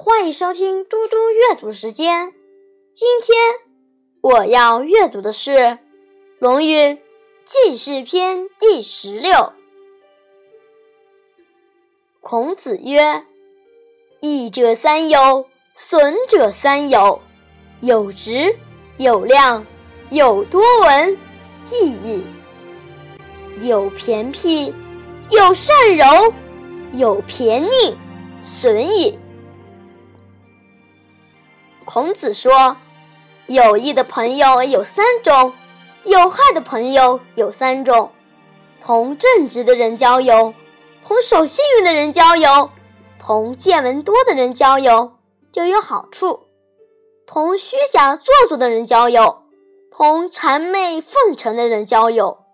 欢迎收听嘟嘟阅读时间。今天我要阅读的是《论语·记事篇》第十六。孔子曰：“益者三友，损者三友。有直，有量，有多闻，益矣。有偏僻，有善柔，有偏佞，损矣。”孔子说：“有益的朋友有三种，有害的朋友有三种。同正直的人交友，同守信用的人交友，同见闻多的人交友就有好处；同虚假做作的人交友，同谄媚奉承的人交友，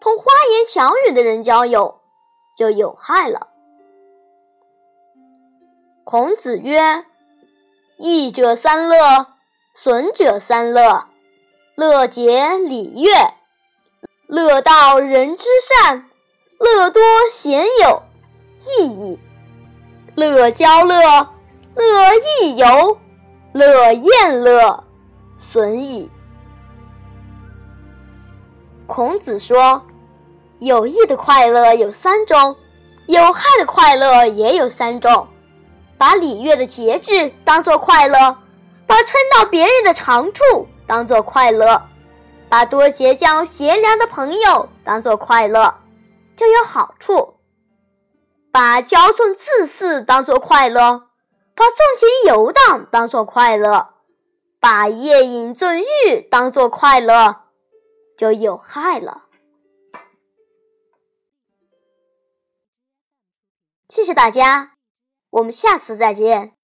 同花言巧语的人交友就有害了。”孔子曰。益者三乐，损者三乐。乐结礼乐，乐道人之善，乐多贤友，益矣。乐交乐，乐亦游，乐宴乐，损矣。孔子说：“有益的快乐有三种，有害的快乐也有三种。”把礼乐的节制当做快乐，把称道别人的长处当做快乐，把多结交贤良的朋友当做快乐，就有好处；把骄纵自私当做快乐，把纵情游荡当做快乐，把夜饮纵欲当做快乐，就有害了。谢谢大家。我们下次再见。